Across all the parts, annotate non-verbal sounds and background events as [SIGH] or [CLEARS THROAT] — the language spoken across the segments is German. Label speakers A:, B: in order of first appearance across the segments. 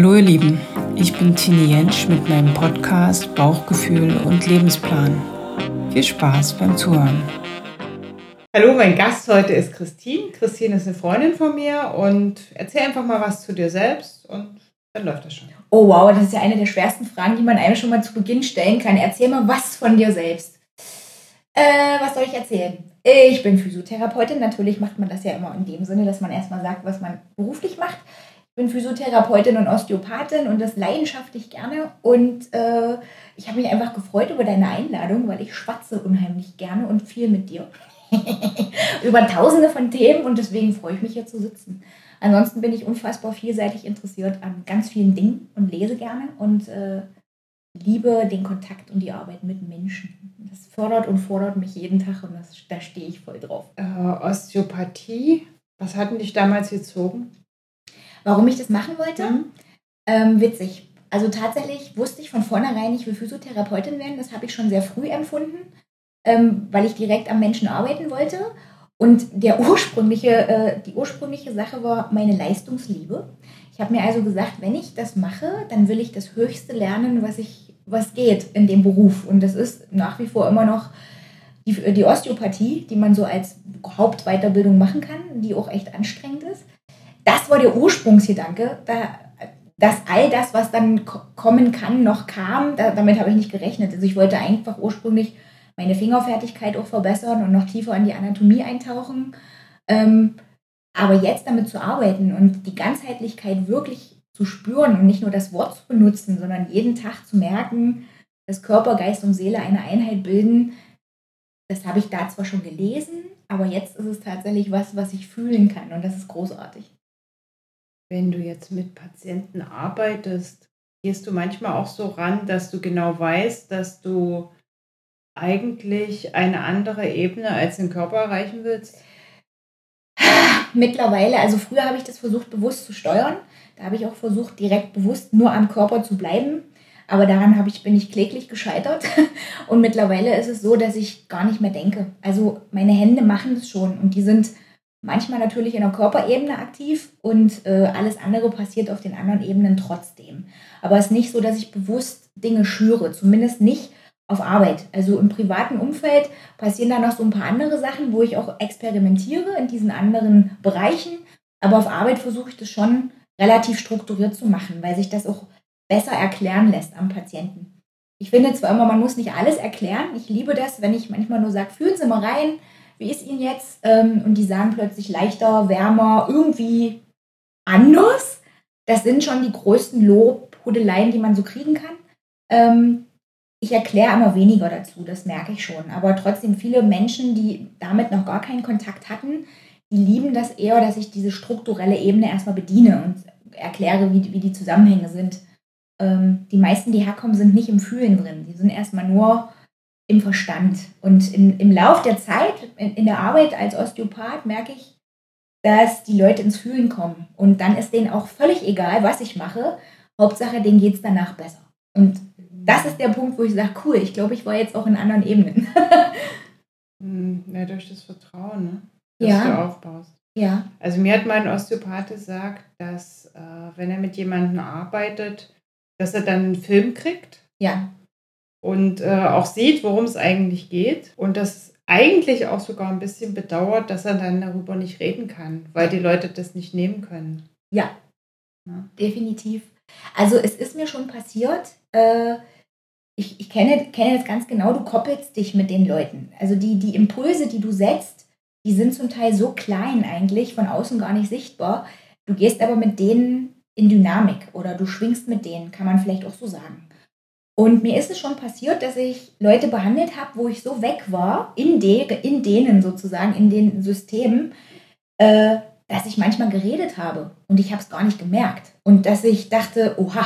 A: Hallo ihr Lieben, ich bin Tini Jentsch mit meinem Podcast Bauchgefühl und Lebensplan. Viel Spaß beim Zuhören. Hallo, mein Gast heute ist Christine. Christine ist eine Freundin von mir und erzähl einfach mal was zu dir selbst und dann läuft das schon.
B: Oh wow, das ist ja eine der schwersten Fragen, die man einem schon mal zu Beginn stellen kann. Erzähl mal was von dir selbst. Äh, was soll ich erzählen? Ich bin Physiotherapeutin. Natürlich macht man das ja immer in dem Sinne, dass man erstmal sagt, was man beruflich macht bin Physiotherapeutin und Osteopathin und das leidenschaftlich gerne. Und äh, ich habe mich einfach gefreut über deine Einladung, weil ich schwatze unheimlich gerne und viel mit dir. [LAUGHS] über tausende von Themen und deswegen freue ich mich hier zu sitzen. Ansonsten bin ich unfassbar vielseitig interessiert an ganz vielen Dingen und lese gerne und äh, liebe den Kontakt und die Arbeit mit Menschen. Das fördert und fordert mich jeden Tag und das, da stehe ich voll drauf.
A: Äh, Osteopathie, was hatten dich damals gezogen?
B: Warum ich das machen wollte? Mhm. Ähm, witzig. Also tatsächlich wusste ich von vornherein, ich will Physiotherapeutin werden. Das habe ich schon sehr früh empfunden, ähm, weil ich direkt am Menschen arbeiten wollte. Und der ursprüngliche, äh, die ursprüngliche Sache war meine Leistungsliebe. Ich habe mir also gesagt, wenn ich das mache, dann will ich das Höchste lernen, was, ich, was geht in dem Beruf. Und das ist nach wie vor immer noch die, die Osteopathie, die man so als Hauptweiterbildung machen kann, die auch echt anstrengend ist das war der Ursprungsgedanke, da, dass all das, was dann kommen kann, noch kam. Da, damit habe ich nicht gerechnet. Also ich wollte einfach ursprünglich meine Fingerfertigkeit auch verbessern und noch tiefer in die Anatomie eintauchen. Ähm, aber jetzt damit zu arbeiten und die Ganzheitlichkeit wirklich zu spüren und nicht nur das Wort zu benutzen, sondern jeden Tag zu merken, dass Körper, Geist und Seele eine Einheit bilden, das habe ich da zwar schon gelesen, aber jetzt ist es tatsächlich was, was ich fühlen kann und das ist großartig.
A: Wenn du jetzt mit Patienten arbeitest, gehst du manchmal auch so ran, dass du genau weißt, dass du eigentlich eine andere Ebene als den Körper erreichen willst?
B: Mittlerweile, also früher habe ich das versucht bewusst zu steuern. Da habe ich auch versucht, direkt bewusst nur am Körper zu bleiben. Aber daran habe ich, bin ich kläglich gescheitert. [LAUGHS] Und mittlerweile ist es so, dass ich gar nicht mehr denke. Also meine Hände machen es schon und die sind manchmal natürlich in der Körperebene aktiv und äh, alles andere passiert auf den anderen Ebenen trotzdem. Aber es ist nicht so, dass ich bewusst Dinge schüre, zumindest nicht auf Arbeit. Also im privaten Umfeld passieren da noch so ein paar andere Sachen, wo ich auch experimentiere in diesen anderen Bereichen. Aber auf Arbeit versuche ich das schon relativ strukturiert zu machen, weil sich das auch besser erklären lässt am Patienten. Ich finde zwar immer, man muss nicht alles erklären. Ich liebe das, wenn ich manchmal nur sage, fühlen Sie mal rein, wie ist Ihnen jetzt? Ähm, und die sagen plötzlich leichter, wärmer, irgendwie anders. Das sind schon die größten Lobhudeleien, die man so kriegen kann. Ähm, ich erkläre immer weniger dazu, das merke ich schon. Aber trotzdem viele Menschen, die damit noch gar keinen Kontakt hatten, die lieben das eher, dass ich diese strukturelle Ebene erstmal bediene und erkläre, wie, wie die Zusammenhänge sind. Ähm, die meisten, die herkommen, sind nicht im Fühlen drin. Die sind erstmal nur im Verstand. Und in, im Lauf der Zeit, in, in der Arbeit als Osteopath, merke ich, dass die Leute ins Fühlen kommen. Und dann ist denen auch völlig egal, was ich mache. Hauptsache, denen geht es danach besser. Und das ist der Punkt, wo ich sage, cool, ich glaube, ich war jetzt auch in anderen Ebenen. [LAUGHS]
A: Hm, ja, durch das Vertrauen, ne? das
B: ja.
A: du aufbaust.
B: Ja.
A: Also mir hat mein Osteopath gesagt, dass äh, wenn er mit jemandem arbeitet, dass er dann einen Film kriegt.
B: Ja
A: und äh, auch sieht, worum es eigentlich geht. Und das eigentlich auch sogar ein bisschen bedauert, dass er dann darüber nicht reden kann, weil die Leute das nicht nehmen können.
B: Ja, ja. definitiv. Also es ist mir schon passiert, äh, ich, ich kenne, kenne das ganz genau, du koppelst dich mit den Leuten. Also die, die Impulse, die du setzt, die sind zum Teil so klein eigentlich, von außen gar nicht sichtbar. Du gehst aber mit denen in Dynamik oder du schwingst mit denen, kann man vielleicht auch so sagen. Und mir ist es schon passiert, dass ich Leute behandelt habe, wo ich so weg war, in, de, in denen sozusagen, in den Systemen, äh, dass ich manchmal geredet habe und ich habe es gar nicht gemerkt. Und dass ich dachte, oha.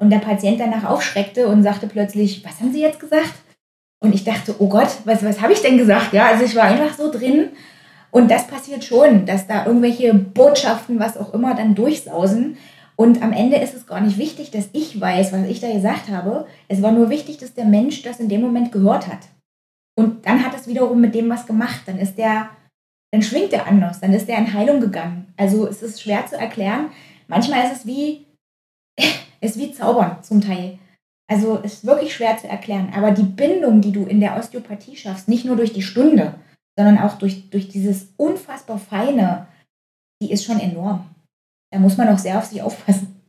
B: Und der Patient danach aufschreckte und sagte plötzlich, was haben Sie jetzt gesagt? Und ich dachte, oh Gott, was, was habe ich denn gesagt? Ja, also ich war einfach so drin. Und das passiert schon, dass da irgendwelche Botschaften, was auch immer, dann durchsausen. Und am Ende ist es gar nicht wichtig, dass ich weiß, was ich da gesagt habe. Es war nur wichtig, dass der Mensch das in dem Moment gehört hat. Und dann hat es wiederum mit dem was gemacht. Dann ist der, dann schwingt er anders, dann ist er in Heilung gegangen. Also es ist schwer zu erklären. Manchmal ist es wie, [LAUGHS] ist wie Zaubern zum Teil. Also ist wirklich schwer zu erklären. Aber die Bindung, die du in der Osteopathie schaffst, nicht nur durch die Stunde, sondern auch durch, durch dieses unfassbar Feine, die ist schon enorm. Da muss man auch sehr auf sich aufpassen.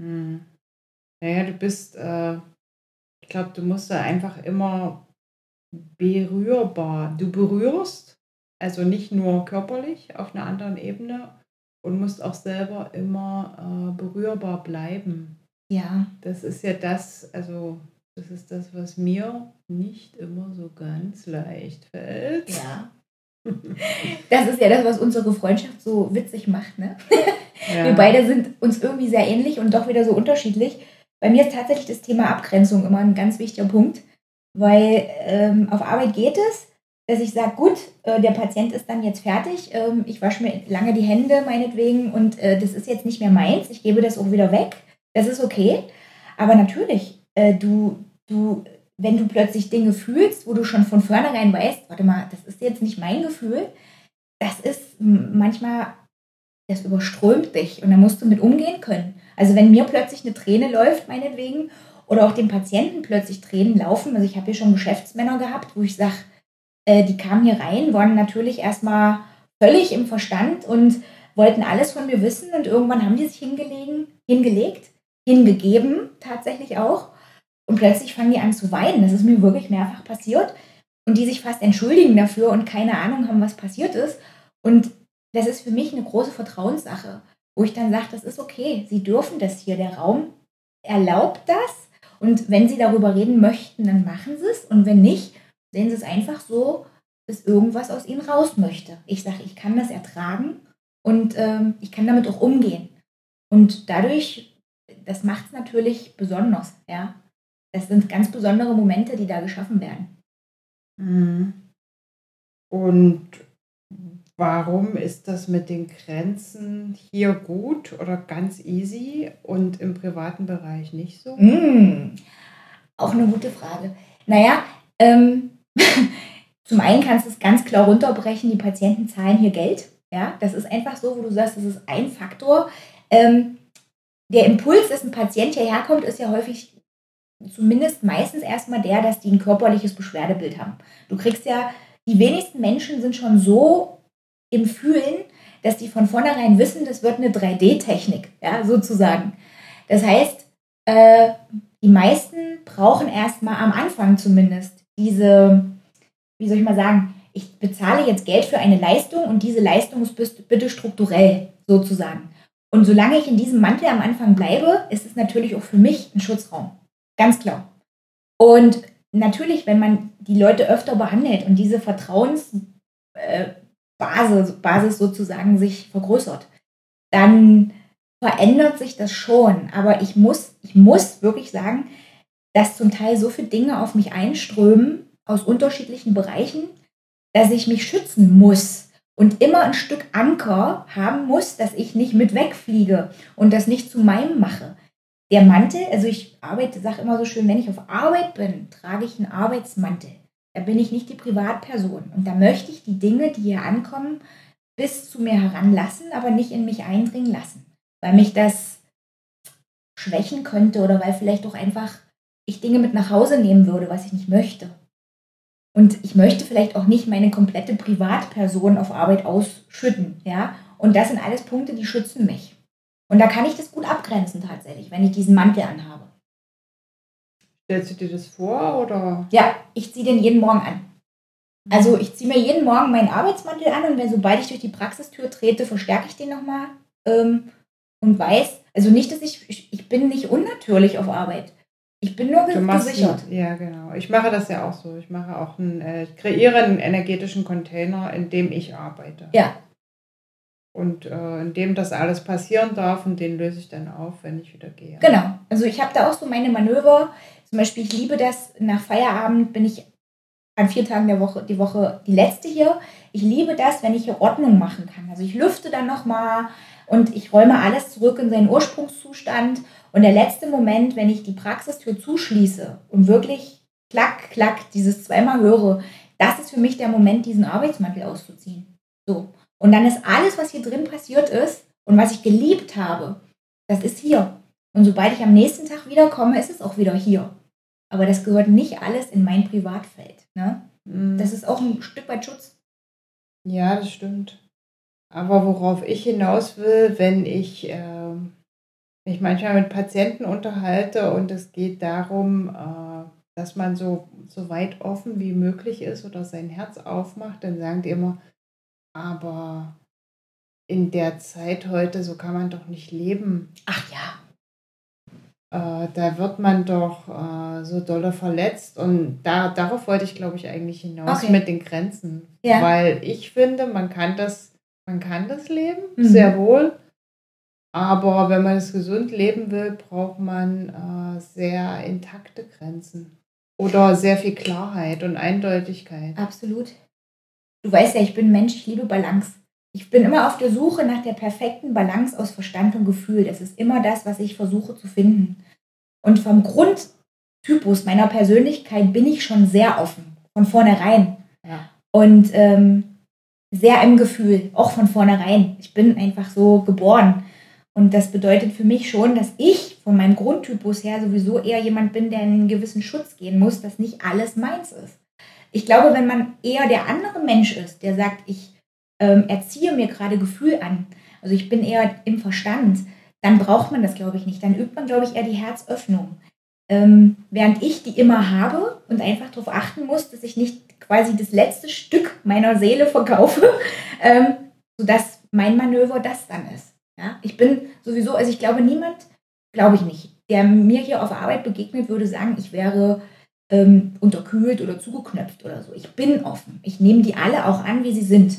A: Hm. Naja, du bist, äh, ich glaube, du musst da einfach immer berührbar. Du berührst, also nicht nur körperlich auf einer anderen Ebene und musst auch selber immer äh, berührbar bleiben.
B: Ja.
A: Das ist ja das, also das ist das, was mir nicht immer so ganz leicht fällt.
B: Ja. Das ist ja das, was unsere Freundschaft so witzig macht, ne? Ja. Wir beide sind uns irgendwie sehr ähnlich und doch wieder so unterschiedlich. Bei mir ist tatsächlich das Thema Abgrenzung immer ein ganz wichtiger Punkt, weil ähm, auf Arbeit geht es, dass ich sage, gut, äh, der Patient ist dann jetzt fertig, ähm, ich wasche mir lange die Hände meinetwegen und äh, das ist jetzt nicht mehr meins, ich gebe das auch wieder weg. Das ist okay. Aber natürlich, äh, du, du, wenn du plötzlich Dinge fühlst, wo du schon von vornherein weißt, warte mal, das ist jetzt nicht mein Gefühl, das ist manchmal, das überströmt dich und da musst du mit umgehen können. Also wenn mir plötzlich eine Träne läuft, meinetwegen, oder auch dem Patienten plötzlich Tränen laufen, also ich habe hier schon Geschäftsmänner gehabt, wo ich sage, äh, die kamen hier rein, waren natürlich erstmal völlig im Verstand und wollten alles von mir wissen und irgendwann haben die sich hingelegen, hingelegt hingegeben, tatsächlich auch. Und plötzlich fangen die an zu weinen. Das ist mir wirklich mehrfach passiert. Und die sich fast entschuldigen dafür und keine Ahnung haben, was passiert ist. Und das ist für mich eine große Vertrauenssache, wo ich dann sage, das ist okay, Sie dürfen das hier. Der Raum erlaubt das. Und wenn Sie darüber reden möchten, dann machen Sie es. Und wenn nicht, sehen Sie es einfach so, dass irgendwas aus Ihnen raus möchte. Ich sage, ich kann das ertragen und ähm, ich kann damit auch umgehen. Und dadurch das macht es natürlich besonders, ja. Das sind ganz besondere Momente, die da geschaffen werden.
A: Mhm. Und warum ist das mit den Grenzen hier gut oder ganz easy und im privaten Bereich nicht so?
B: Mhm. Auch eine gute Frage. Naja, ähm, [LAUGHS] zum einen kannst du es ganz klar runterbrechen, die Patienten zahlen hier Geld. Ja, das ist einfach so, wo du sagst, das ist ein Faktor. Ähm, der Impuls, dass ein Patient hierher kommt, ist ja häufig zumindest meistens erstmal der, dass die ein körperliches Beschwerdebild haben. Du kriegst ja, die wenigsten Menschen sind schon so im Fühlen, dass die von vornherein wissen, das wird eine 3D-Technik, ja, sozusagen. Das heißt, äh, die meisten brauchen erstmal am Anfang zumindest diese, wie soll ich mal sagen, ich bezahle jetzt Geld für eine Leistung und diese Leistung ist bitte strukturell sozusagen. Und solange ich in diesem Mantel am Anfang bleibe, ist es natürlich auch für mich ein Schutzraum. Ganz klar. Und natürlich, wenn man die Leute öfter behandelt und diese Vertrauensbasis äh, Basis sozusagen sich vergrößert, dann verändert sich das schon. Aber ich muss, ich muss wirklich sagen, dass zum Teil so viele Dinge auf mich einströmen aus unterschiedlichen Bereichen, dass ich mich schützen muss und immer ein Stück Anker haben muss, dass ich nicht mit wegfliege und das nicht zu meinem mache. Der Mantel, also ich arbeite, sage immer so schön, wenn ich auf Arbeit bin, trage ich einen Arbeitsmantel. Da bin ich nicht die Privatperson. Und da möchte ich die Dinge, die hier ankommen, bis zu mir heranlassen, aber nicht in mich eindringen lassen. Weil mich das schwächen könnte oder weil vielleicht auch einfach ich Dinge mit nach Hause nehmen würde, was ich nicht möchte. Und ich möchte vielleicht auch nicht meine komplette Privatperson auf Arbeit ausschütten, ja. Und das sind alles Punkte, die schützen mich. Und da kann ich das gut abgrenzen tatsächlich, wenn ich diesen Mantel anhabe.
A: Stellst du dir das vor oder?
B: Ja, ich ziehe den jeden Morgen an. Also ich ziehe mir jeden Morgen meinen Arbeitsmantel an und wenn sobald ich durch die Praxistür trete, verstärke ich den nochmal ähm, und weiß, also nicht, dass ich, ich, ich bin nicht unnatürlich auf Arbeit. Ich bin nur gesichert.
A: Einen, ja, genau. Ich mache das ja auch so. Ich mache auch einen, äh, ich kreiere einen energetischen Container, in dem ich arbeite.
B: Ja.
A: Und äh, in dem das alles passieren darf und den löse ich dann auf, wenn ich wieder gehe.
B: Genau. Also ich habe da auch so meine Manöver. Zum Beispiel, ich liebe das, nach Feierabend bin ich an vier Tagen der Woche, die Woche die letzte hier. Ich liebe das, wenn ich hier Ordnung machen kann. Also ich lüfte dann nochmal und ich räume alles zurück in seinen Ursprungszustand und der letzte Moment, wenn ich die Praxistür zuschließe und wirklich klack, klack, dieses zweimal höre, das ist für mich der Moment, diesen Arbeitsmantel auszuziehen. So. Und dann ist alles, was hier drin passiert ist und was ich geliebt habe, das ist hier. Und sobald ich am nächsten Tag wiederkomme, ist es auch wieder hier. Aber das gehört nicht alles in mein Privatfeld. Ne?
A: Mhm.
B: Das ist auch ein Stück weit Schutz.
A: Ja, das stimmt. Aber worauf ich hinaus will, wenn ich äh, mich manchmal mit Patienten unterhalte und es geht darum, äh, dass man so, so weit offen wie möglich ist oder sein Herz aufmacht, dann sagen die immer, aber in der Zeit heute, so kann man doch nicht leben.
B: Ach ja.
A: Äh, da wird man doch äh, so dolle verletzt und da, darauf wollte ich, glaube ich, eigentlich hinaus
B: Okay.
A: mit den Grenzen.
B: Ja.
A: Weil ich finde, man kann das, man kann das leben,
B: Mhm.
A: sehr wohl. Aber wenn man es gesund leben will, braucht man äh, sehr intakte Grenzen. Oder sehr viel Klarheit und Eindeutigkeit.
B: Absolut. Du weißt ja, ich bin Mensch, ich liebe Balance. Ich bin immer auf der Suche nach der perfekten Balance aus Verstand und Gefühl. Das ist immer das, was ich versuche zu finden. Und vom Grundtypus meiner Persönlichkeit bin ich schon sehr offen, von vornherein.
A: Ja.
B: Und ähm, sehr im Gefühl, auch von vornherein. Ich bin einfach so geboren. Und das bedeutet für mich schon, dass ich von meinem Grundtypus her sowieso eher jemand bin, der in einen gewissen Schutz gehen muss, dass nicht alles meins ist. Ich glaube, wenn man eher der andere Mensch ist, der sagt, ich ähm, erziehe mir gerade Gefühl an, also ich bin eher im Verstand, dann braucht man das, glaube ich, nicht. Dann übt man, glaube ich, eher die Herzöffnung. Ähm, während ich die immer habe und einfach darauf achten muss, dass ich nicht quasi das letzte Stück meiner Seele verkaufe, [LAUGHS] ähm, sodass mein Manöver das dann ist. Ja? Ich bin sowieso, also ich glaube, niemand, glaube ich nicht, der mir hier auf Arbeit begegnet, würde sagen, ich wäre ähm, unterkühlt oder zugeknöpft oder so. Ich bin offen. Ich nehme die alle auch an, wie sie sind.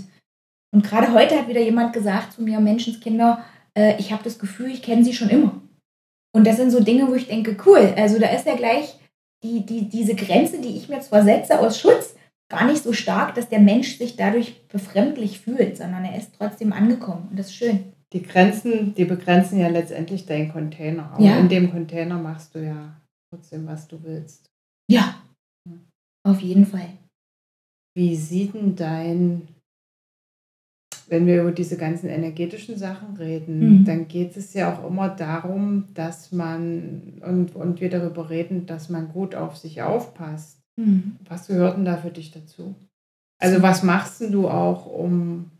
B: Und gerade heute hat wieder jemand gesagt zu mir, Menschenskinder, äh, ich habe das Gefühl, ich kenne sie schon immer. Und das sind so Dinge, wo ich denke, cool, also da ist ja gleich die, die, diese Grenze, die ich mir zwar setze aus Schutz, gar nicht so stark, dass der Mensch sich dadurch befremdlich fühlt, sondern er ist trotzdem angekommen. Und das ist schön.
A: Die Grenzen, die begrenzen ja letztendlich deinen Container. Aber
B: Ja.
A: in dem Container machst du ja trotzdem, was du willst.
B: Ja, auf jeden Fall.
A: Wie sieht denn dein, wenn wir über diese ganzen energetischen Sachen reden,
B: Mhm.
A: dann geht es ja auch immer darum, dass man, und, und wir darüber reden, dass man gut auf sich aufpasst.
B: Hm.
A: Was gehört denn da für dich dazu? Also was machst denn du auch, um,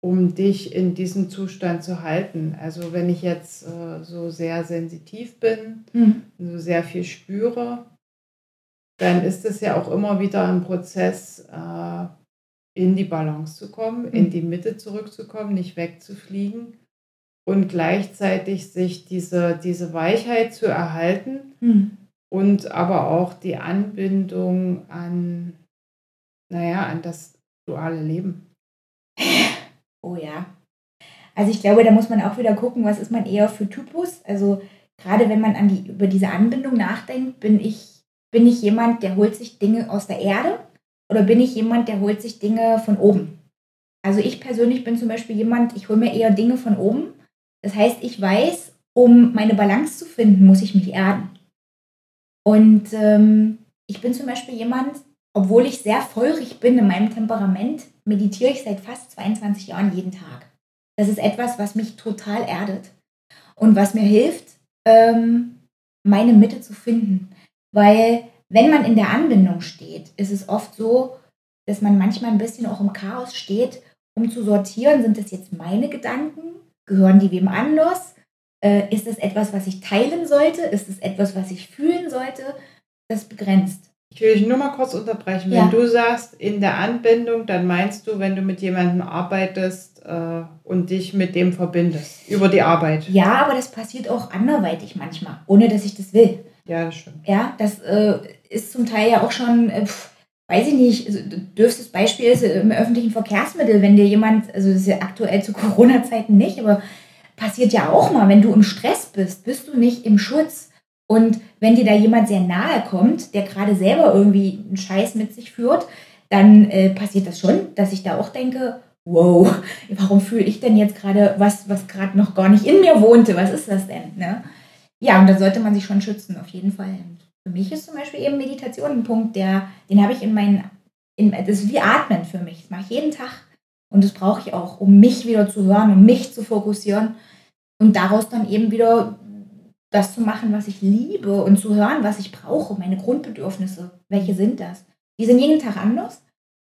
A: um dich in diesem Zustand zu halten? Also wenn ich jetzt äh, so sehr sensitiv bin,
B: Hm.
A: so sehr viel spüre, dann ist es ja auch immer wieder ein Prozess, äh, in die Balance zu kommen, in
B: Mhm.
A: die Mitte zurückzukommen, nicht wegzufliegen und gleichzeitig sich diese, diese Weichheit zu erhalten
B: Hm.
A: und aber auch die Anbindung an, naja, an das duale Leben. [LAUGHS]
B: Oh ja. Also ich glaube, da muss man auch wieder gucken, was ist man eher für Typus. Also gerade wenn man an die, über diese Anbindung nachdenkt, bin ich, bin ich jemand, der holt sich Dinge aus der Erde oder bin ich jemand, der holt sich Dinge von oben? Also ich persönlich bin zum Beispiel jemand, ich hole mir eher Dinge von oben. Das heißt, ich weiß, um meine Balance zu finden, muss ich mich erden. Und ähm, ich bin zum Beispiel jemand, obwohl ich sehr feurig bin in meinem Temperament, meditiere ich seit fast 22 Jahren jeden Tag. Das ist etwas, was mich total erdet und was mir hilft, ähm, meine Mitte zu finden. Weil wenn man in der Anbindung steht, ist es oft so, dass man manchmal ein bisschen auch im Chaos steht, um zu sortieren, sind das jetzt meine Gedanken? Gehören die wem anders? Äh, ist es etwas, was ich teilen sollte? Ist es etwas, was ich fühlen sollte? Das begrenzt.
A: Ich will dich nur mal kurz unterbrechen.
B: Ja.
A: Wenn du sagst, in der Anbindung, dann meinst du, wenn du mit jemandem arbeitest äh, und dich mit dem verbindest, über die Arbeit.
B: Ja, aber das passiert auch anderweitig manchmal, ohne dass ich das will.
A: Ja, das stimmt.
B: Ja, das äh, ist zum Teil ja auch schon, äh, weiß ich nicht, also, dürftes Beispiel ist äh, im öffentlichen Verkehrsmittel, wenn dir jemand, also das ist ja aktuell zu Corona-Zeiten nicht, aber passiert ja auch mal, wenn du im Stress bist, bist du nicht im Schutz. Und wenn dir da jemand sehr nahe kommt, der gerade selber irgendwie einen Scheiß mit sich führt, dann äh, passiert das schon, dass ich da auch denke, wow, [LAUGHS] warum fühle ich denn jetzt gerade was, was gerade noch gar nicht in mir wohnte? Was ist das denn? Ne? Ja, und da sollte man sich schon schützen, auf jeden Fall. Und für mich ist zum Beispiel eben Meditation ein Punkt, der, den habe ich in meinen, in, das ist wie Atmen für mich. Das mache ich jeden Tag. Und das brauche ich auch, um mich wieder zu hören, um mich zu fokussieren und daraus dann eben wieder das zu machen, was ich liebe und zu hören, was ich brauche, meine Grundbedürfnisse. Welche sind das? Die sind jeden Tag anders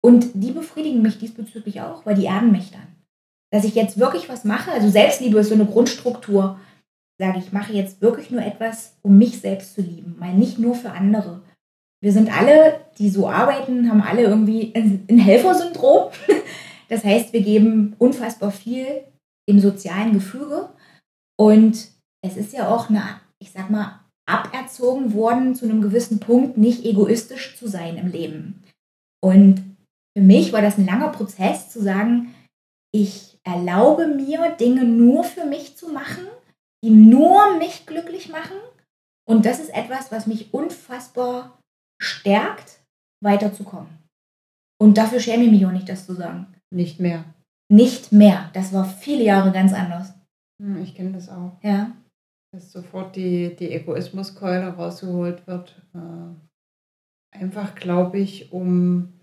B: und die befriedigen mich diesbezüglich auch, weil die erden mich dann. Dass ich jetzt wirklich was mache, also Selbstliebe ist so eine Grundstruktur, sage ich, mache jetzt wirklich nur etwas, um mich selbst zu lieben, mal nicht nur für andere. Wir sind alle, die so arbeiten, haben alle irgendwie ein Helfersyndrom. [LAUGHS] Das heißt, wir geben unfassbar viel im sozialen Gefüge und es ist ja auch eine, ich sag mal, aberzogen worden, zu einem gewissen Punkt nicht egoistisch zu sein im Leben. Und für mich war das ein langer Prozess zu sagen, ich erlaube mir, Dinge nur für mich zu machen, die nur mich glücklich machen. Und das ist etwas, was mich unfassbar stärkt, weiterzukommen. Und dafür schäme ich mich auch nicht, das zu sagen.
A: Nicht mehr.
B: Nicht mehr. Das war viele Jahre ganz anders.
A: Hm, ich kenne das auch.
B: Ja.
A: Dass sofort die, die Egoismuskeule rausgeholt wird. Äh, einfach, glaube ich, um,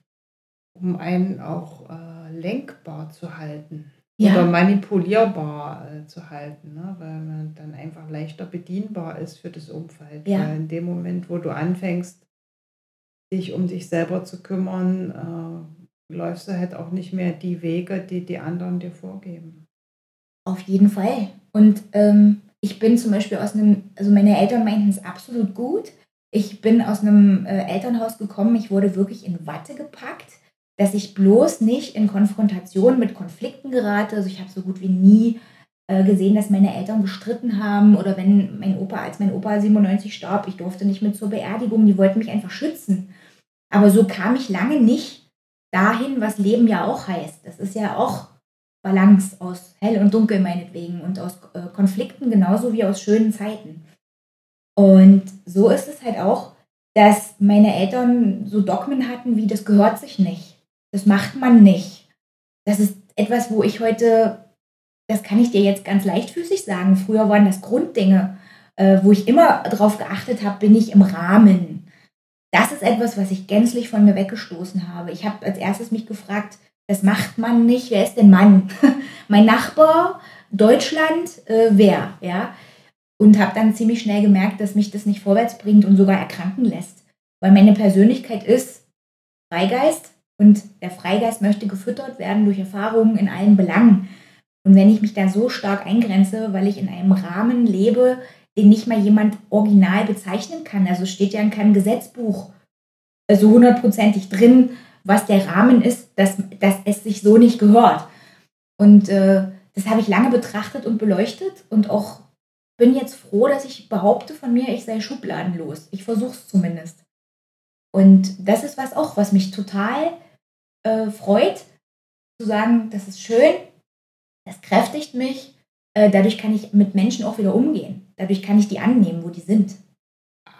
A: um einen auch äh, lenkbar zu halten. Ja. Oder manipulierbar äh, zu halten, ne? weil man dann einfach leichter bedienbar ist für das Umfeld. Ja. Weil in dem Moment, wo du anfängst, dich um dich selber zu kümmern, äh, läufst du halt auch nicht mehr die Wege, die die anderen dir vorgeben.
B: Auf jeden Fall. Und ähm, ich bin zum Beispiel aus einem, also meine Eltern meinten es absolut gut. Ich bin aus einem äh, Elternhaus gekommen, ich wurde wirklich in Watte gepackt, dass ich bloß nicht in Konfrontation mit Konflikten gerate. Also ich habe so gut wie nie äh, gesehen, dass meine Eltern gestritten haben oder wenn mein Opa, als mein Opa 97 starb, ich durfte nicht mit zur Beerdigung, die wollten mich einfach schützen. Aber so kam ich lange nicht dahin, was Leben ja auch heißt. Das ist ja auch Balance aus hell und dunkel meinetwegen und aus äh, Konflikten genauso wie aus schönen Zeiten. Und so ist es halt auch, dass meine Eltern so Dogmen hatten, wie das gehört sich nicht. Das macht man nicht. Das ist etwas, wo ich heute, das kann ich dir jetzt ganz leichtfüßig sagen, früher waren das Grunddinge, äh, wo ich immer darauf geachtet habe, bin ich im Rahmen das ist etwas, was ich gänzlich von mir weggestoßen habe. Ich habe als erstes mich gefragt, das macht man nicht. Wer ist denn Mann? [LAUGHS] mein Nachbar, Deutschland, äh, wer? Ja? Und habe dann ziemlich schnell gemerkt, dass mich das nicht vorwärts bringt und sogar erkranken lässt. Weil meine Persönlichkeit ist Freigeist und der Freigeist möchte gefüttert werden durch Erfahrungen in allen Belangen. Und wenn ich mich da so stark eingrenze, weil ich in einem Rahmen lebe, den nicht mal jemand original bezeichnen kann. Also steht ja in keinem Gesetzbuch so also hundertprozentig drin, was der Rahmen ist, dass, dass es sich so nicht gehört. Und äh, das habe ich lange betrachtet und beleuchtet und auch bin jetzt froh, dass ich behaupte von mir, ich sei schubladenlos. Ich versuche es zumindest. Und das ist was auch, was mich total äh, freut, zu sagen, das ist schön, das kräftigt mich, äh, dadurch kann ich mit Menschen auch wieder umgehen. Dadurch kann ich die annehmen, wo die sind.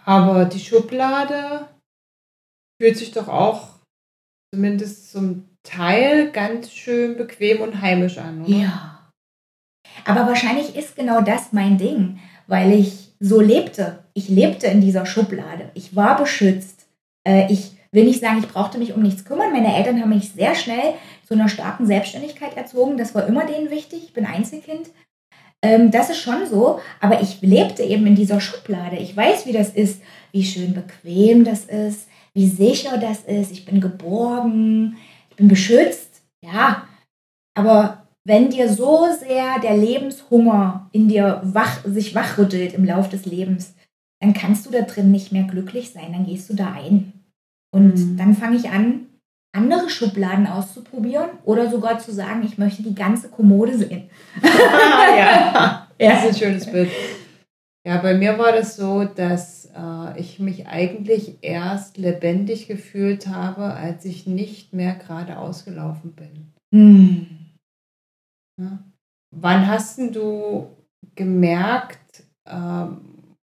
A: Aber die Schublade fühlt sich doch auch zumindest zum Teil ganz schön bequem und heimisch an, oder?
B: Ja. Aber wahrscheinlich ist genau das mein Ding, weil ich so lebte. Ich lebte in dieser Schublade. Ich war beschützt. Äh, ich will nicht sagen, ich brauchte mich um nichts kümmern. Meine Eltern haben mich sehr schnell zu einer starken Selbstständigkeit erzogen. Das war immer denen wichtig. Ich bin Einzelkind. Ähm, das ist schon so, aber ich lebte eben in dieser Schublade. Ich weiß, wie das ist, wie schön bequem das ist, wie sicher das ist. Ich bin geborgen, ich bin beschützt, ja. Aber wenn dir so sehr der Lebenshunger in dir wach, sich wachrüttelt im Lauf des Lebens, dann kannst du da drin nicht mehr glücklich sein. Dann gehst du da ein. Und mhm. dann fange ich an, andere Schubladen auszuprobieren oder sogar zu sagen, ich möchte die ganze Kommode sehen. [LAUGHS]
A: ja. [LAUGHS] ja, das ist ein schönes Bild. Ja, bei mir war das so, dass äh, ich mich eigentlich erst lebendig gefühlt habe, als ich nicht mehr gerade ausgelaufen bin. Hm. Ja. Wann hast du gemerkt, äh,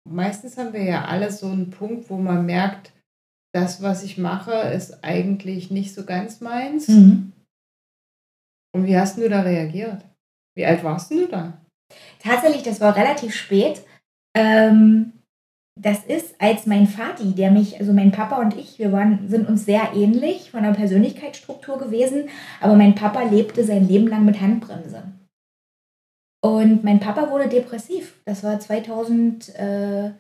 A: meistens haben wir ja alle so einen Punkt, wo man merkt, das, was ich mache, ist eigentlich nicht so ganz meins. Mhm. Und wie hast du da reagiert? Wie alt warst du da?
B: Tatsächlich, das war relativ spät. Ähm, das ist, als mein Vati, der mich, also mein Papa und ich, wir waren, sind uns sehr ähnlich von der Persönlichkeitsstruktur gewesen, aber mein Papa lebte sein Leben lang mit Handbremse. Und mein Papa wurde depressiv. Das war 2000, äh,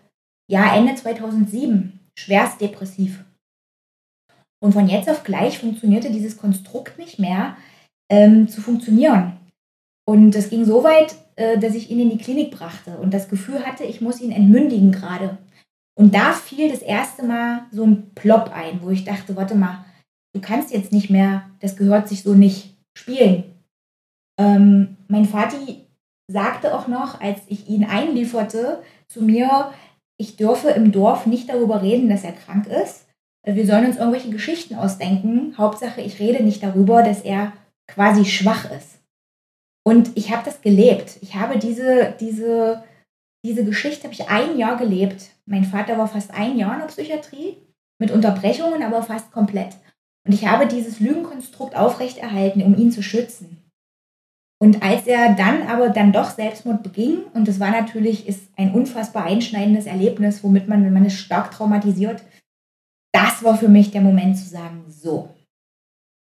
B: ja, Ende 2007. Schwerst depressiv. Und von jetzt auf gleich funktionierte dieses Konstrukt nicht mehr ähm, zu funktionieren. Und es ging so weit, äh, dass ich ihn in die Klinik brachte und das Gefühl hatte, ich muss ihn entmündigen gerade. Und da fiel das erste Mal so ein Plop ein, wo ich dachte, warte mal, du kannst jetzt nicht mehr, das gehört sich so nicht spielen. Ähm, mein Vati sagte auch noch, als ich ihn einlieferte, zu mir, ich dürfe im Dorf nicht darüber reden, dass er krank ist. Wir sollen uns irgendwelche Geschichten ausdenken. Hauptsache, ich rede nicht darüber, dass er quasi schwach ist. Und ich habe das gelebt. Ich habe diese, diese, diese Geschichte habe ich ein Jahr gelebt. Mein Vater war fast ein Jahr in der Psychiatrie, mit Unterbrechungen, aber fast komplett. Und ich habe dieses Lügenkonstrukt aufrechterhalten, um ihn zu schützen. Und als er dann aber dann doch Selbstmord beging, und das war natürlich ist ein unfassbar einschneidendes Erlebnis, womit man, wenn man ist stark traumatisiert, das war für mich der Moment zu sagen, so,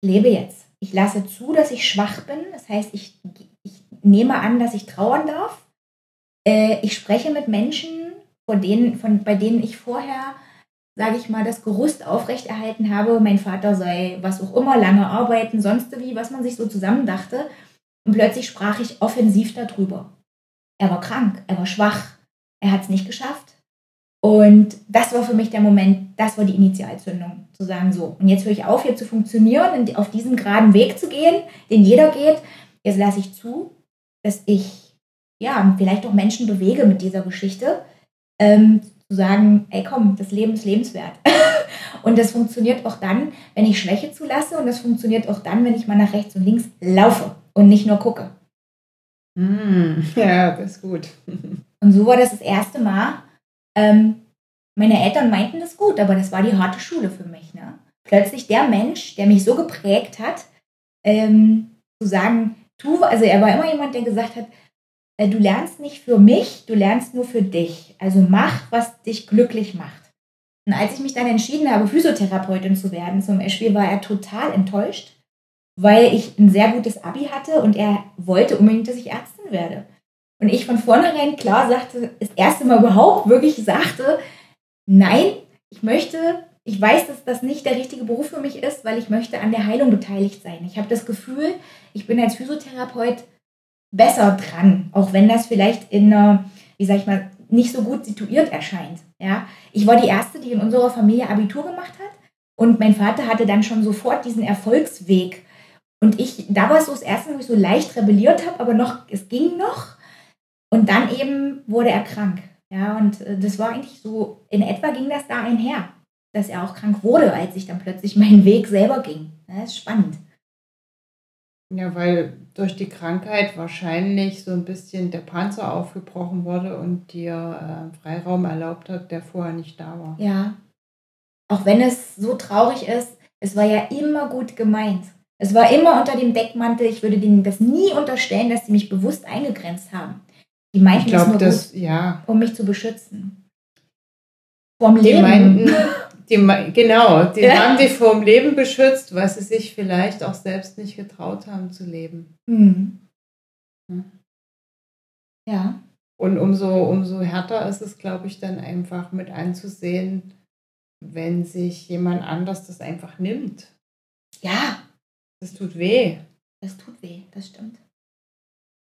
B: lebe jetzt. Ich lasse zu, dass ich schwach bin. Das heißt, ich, ich nehme an, dass ich trauern darf. Äh, ich spreche mit Menschen, von denen, von, bei denen ich vorher, sage ich mal, das Gerüst aufrechterhalten habe. Mein Vater sei was auch immer, lange arbeiten, sonst wie, was man sich so zusammen dachte. Und plötzlich sprach ich offensiv darüber. Er war krank, er war schwach, er hat es nicht geschafft. Und das war für mich der Moment, das war die Initialzündung, zu sagen, so, und jetzt höre ich auf, hier zu funktionieren und auf diesen geraden Weg zu gehen, den jeder geht. Jetzt lasse ich zu, dass ich, ja, vielleicht auch Menschen bewege mit dieser Geschichte, ähm, zu sagen, ey komm, das Leben ist lebenswert. [LAUGHS] und das funktioniert auch dann, wenn ich Schwäche zulasse und das funktioniert auch dann, wenn ich mal nach rechts und links laufe und nicht nur gucke.
A: Mm, [LAUGHS] ja, das ist gut. [LAUGHS]
B: Und so war das das erste Mal. Ähm, meine Eltern meinten das gut, aber das war die harte Schule für mich. Ne? Plötzlich der Mensch, der mich so geprägt hat, ähm, zu sagen, tu, also er war immer jemand, der gesagt hat, äh, du lernst nicht für mich, du lernst nur für dich. Also mach, was dich glücklich macht. Und als ich mich dann entschieden habe, Physiotherapeutin zu werden, zum Beispiel, war er total enttäuscht, weil ich ein sehr gutes Abi hatte und er wollte unbedingt, dass ich Ärztin werde. Und ich von vornherein klar sagte, das erste Mal überhaupt wirklich sagte, nein, ich möchte, ich weiß, dass das nicht der richtige Beruf für mich ist, weil ich möchte an der Heilung beteiligt sein. Ich habe das Gefühl, ich bin als Physiotherapeut besser dran, auch wenn das vielleicht in wie sag ich mal, nicht so gut situiert erscheint. Ja, ich war die erste, die in unserer Familie Abitur gemacht hat und mein Vater hatte dann schon sofort diesen Erfolgsweg und ich, da war es so das erste Mal, wo ich so leicht rebelliert habe, aber noch, es ging noch. Und dann eben wurde er krank. Ja, und äh, das war eigentlich so, in etwa ging das da einher, dass er auch krank wurde, als ich dann plötzlich meinen Weg selber ging. Das ist spannend.
A: Ja, weil durch die Krankheit wahrscheinlich so ein bisschen der Panzer aufgebrochen wurde und dir äh, Freiraum erlaubt hat, der vorher nicht da war.
B: Ja. Auch wenn es so traurig ist, es war ja immer gut gemeint. Es war immer unter dem Deckmantel, ich würde denen das nie unterstellen, dass sie mich bewusst eingegrenzt haben. Die meinten
A: glaub,
B: das nur
A: das,
B: gut,
A: ja.
B: um mich zu beschützen. Vom
A: Die
B: Leben.
A: meinten, [LAUGHS] die, genau, die
B: Ja.
A: haben dich vor dem Leben beschützt, weil sie sich vielleicht auch selbst nicht getraut haben zu leben.
B: Hm.
A: Hm.
B: Ja.
A: Und umso, umso härter ist es, glaube ich, dann einfach mit anzusehen, wenn sich jemand anders das einfach nimmt.
B: Ja,
A: Das tut weh.
B: das tut weh, das stimmt.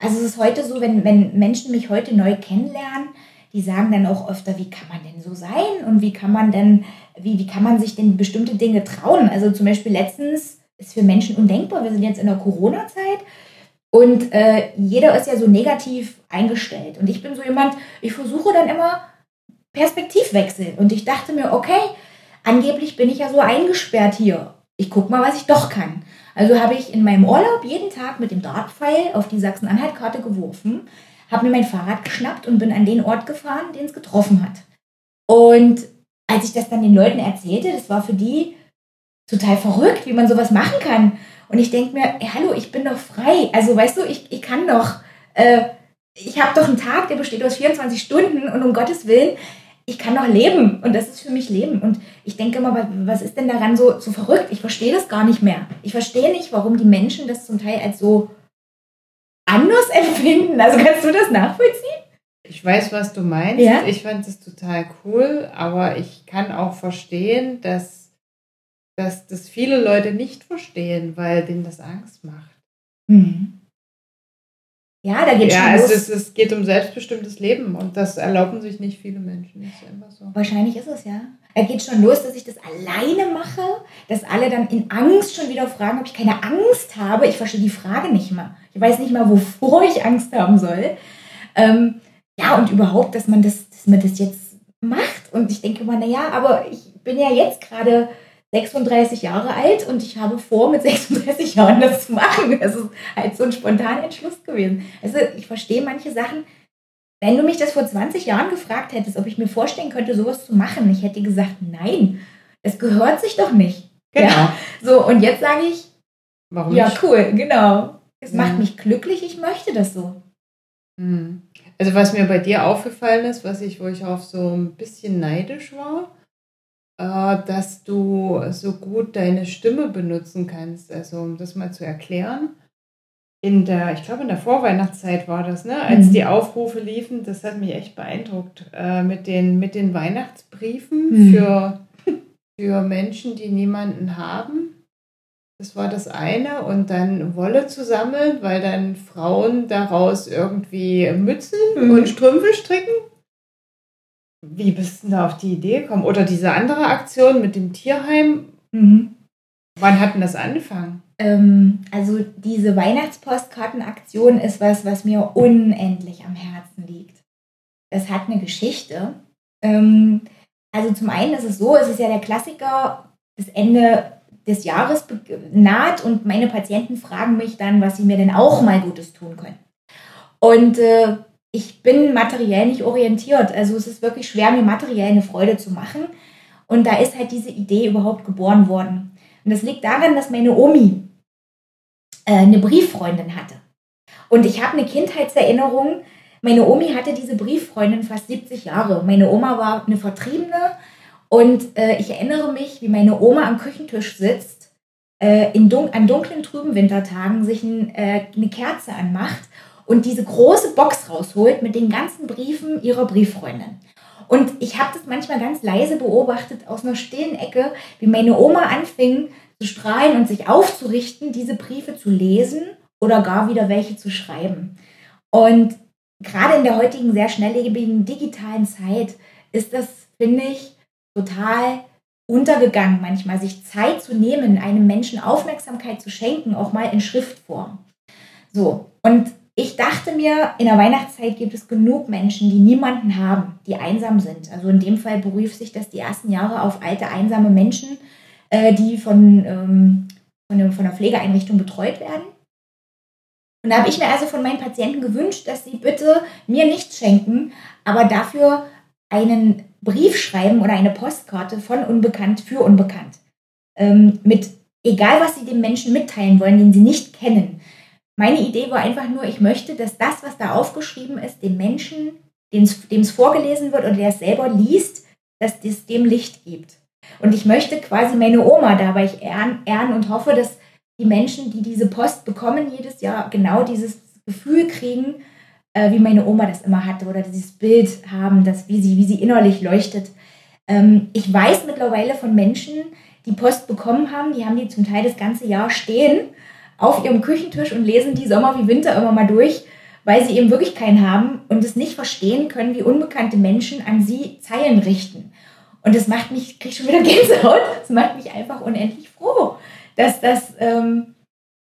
B: Also es ist heute so, wenn, wenn Menschen mich heute neu kennenlernen, die sagen dann auch öfter, wie kann man denn so sein und wie kann man denn, wie, wie kann man sich denn bestimmte Dinge trauen? Also zum Beispiel letztens ist für Menschen undenkbar, wir sind jetzt in der Corona-Zeit und äh, jeder ist ja so negativ eingestellt. Und ich bin so jemand, ich versuche dann immer Perspektivwechsel. Und ich dachte mir, okay, angeblich bin ich ja so eingesperrt hier. Ich guck mal, was ich doch kann. Also habe ich in meinem Urlaub jeden Tag mit dem Dartpfeil auf die Sachsen-Anhalt-Karte geworfen, habe mir mein Fahrrad geschnappt und bin an den Ort gefahren, den es getroffen hat. Und als ich das dann den Leuten erzählte, das war für die total verrückt, wie man sowas machen kann. Und ich denke mir, ey, hallo, ich bin doch frei. Also weißt du, ich, ich kann doch, äh, ich habe doch einen Tag, der besteht aus 24 Stunden und um Gottes Willen, ich kann doch leben und das ist für mich Leben. Und ich denke immer, wa- was ist denn daran so, so verrückt? Ich verstehe das gar nicht mehr. Ich verstehe nicht, warum die Menschen das zum Teil als so anders [LAUGHS] empfinden. Also kannst du das nachvollziehen?
A: Ich weiß, was du meinst.
B: Ja?
A: Ich fand es total cool, aber ich kann auch verstehen, dass, dass das viele Leute nicht verstehen, weil denen das Angst macht.
B: Mhm. Ja, da geht
A: Ja,
B: schon
A: es,
B: los.
A: ist, es geht um selbstbestimmtes Leben und das erlauben sich nicht viele Menschen. Ist einfach so.
B: Wahrscheinlich ist es ja. Da geht schon los, dass ich das alleine mache, dass alle dann in Angst schon wieder fragen, ob ich keine Angst habe. Ich verstehe die Frage nicht mal. Ich weiß nicht mal, wovor ich Angst haben soll. Ähm, ja, und überhaupt, dass man das, dass man das jetzt macht. Und ich denke immer, naja, aber ich bin ja jetzt gerade 36 Jahre alt und ich habe vor, mit 36 [LAUGHS] Jahren das zu machen. Das ist halt so ein spontaner Entschluss gewesen. Also ich verstehe manche Sachen. Wenn du mich das vor 20 Jahren gefragt hättest, ob ich mir vorstellen könnte, sowas zu machen, ich hätte gesagt, nein, das gehört sich doch nicht.
A: Genau.
B: Ja. [LAUGHS] So, und jetzt sage ich,
A: Warum
B: ja,
A: nicht?
B: cool, genau. Es macht
A: Mhm.
B: mich glücklich, ich möchte das so.
A: Mhm. Also was mir bei dir aufgefallen ist, was ich, wo ich auch so ein bisschen neidisch war, dass du so gut deine Stimme benutzen kannst. Also um das mal zu erklären. In der, ich glaube in der Vorweihnachtszeit war das, ne? Als
B: Mhm.
A: die Aufrufe liefen, das hat mich echt beeindruckt. Äh, mit, den, mit den Weihnachtsbriefen
B: Mhm.
A: für, [LAUGHS] für Menschen, die niemanden haben. Das war das eine. Und dann Wolle zu sammeln, weil dann Frauen daraus irgendwie Mützen
B: Mhm.
A: und Strümpfe stricken. Wie bist du denn da auf die Idee gekommen? Oder diese andere Aktion mit dem Tierheim.
B: Mhm.
A: Wann hat denn das angefangen?
B: Ähm, also diese Weihnachtspostkartenaktion ist was, was mir unendlich am Herzen liegt. Es hat eine Geschichte. Ähm, also zum einen ist es so, es ist ja der Klassiker, das Ende des Jahres naht und meine Patienten fragen mich dann, was sie mir denn auch mal Gutes tun können. Und äh, ich bin materiell nicht orientiert. Also es ist wirklich schwer, mir materiell eine Freude zu machen. Und da ist halt diese Idee überhaupt geboren worden. Und das liegt daran, dass meine Omi äh, eine Brieffreundin hatte. Und ich habe eine Kindheitserinnerung. Meine Omi hatte diese Brieffreundin fast 70 Jahre. Meine Oma war eine Vertriebene und äh, ich erinnere mich, wie meine Oma am Küchentisch sitzt, äh, in dun an dunklen, trüben Wintertagen sich ein, äh, eine Kerze anmacht und diese große Box rausholt mit den ganzen Briefen ihrer Brieffreundin. Und ich habe das manchmal ganz leise beobachtet aus einer stillen Ecke, wie meine Oma anfing zu strahlen und sich aufzurichten, diese Briefe zu lesen oder gar wieder welche zu schreiben. Und gerade in der heutigen sehr schnelllebigen digitalen Zeit ist das, finde ich, total untergegangen manchmal, sich Zeit zu nehmen, einem Menschen Aufmerksamkeit zu schenken, auch mal in Schriftform. So, und ich dachte mir, in der Weihnachtszeit gibt es genug Menschen, die niemanden haben, die einsam sind. Also in dem Fall berief sich das die ersten Jahre auf alte, einsame Menschen, äh, die von, ähm, von, einem- von einer Pflegeeinrichtung betreut werden. Und da habe ich mir also von meinen Patienten gewünscht, dass sie bitte mir nichts schenken, aber dafür einen Brief schreiben oder eine Postkarte von Unbekannt für Unbekannt. Ähm, mit egal, was sie dem Menschen mitteilen wollen, den sie nicht kennen. Meine Idee war einfach nur, ich möchte, dass das, was da aufgeschrieben ist, dem Menschen, dem es vorgelesen wird oder der es selber liest, dass es dem Licht gibt. Und ich möchte quasi meine Oma dabei ehren, ehren und hoffe, dass die Menschen, die diese Post bekommen jedes Jahr, genau dieses Gefühl kriegen, äh, wie meine Oma das immer hatte oder dieses Bild haben, dass, wie, sie, wie sie innerlich leuchtet. Ähm, ich weiß mittlerweile von Menschen, die Post bekommen haben, die haben die zum Teil das ganze Jahr stehen auf ihrem Küchentisch und lesen die Sommer wie Winter immer mal durch, weil sie eben wirklich keinen haben und es nicht verstehen können, wie unbekannte Menschen an sie Zeilen richten. Und das macht mich, ich krieg schon wieder [LAUGHS] Gänsehaut, das macht mich einfach unendlich froh, dass das, ähm,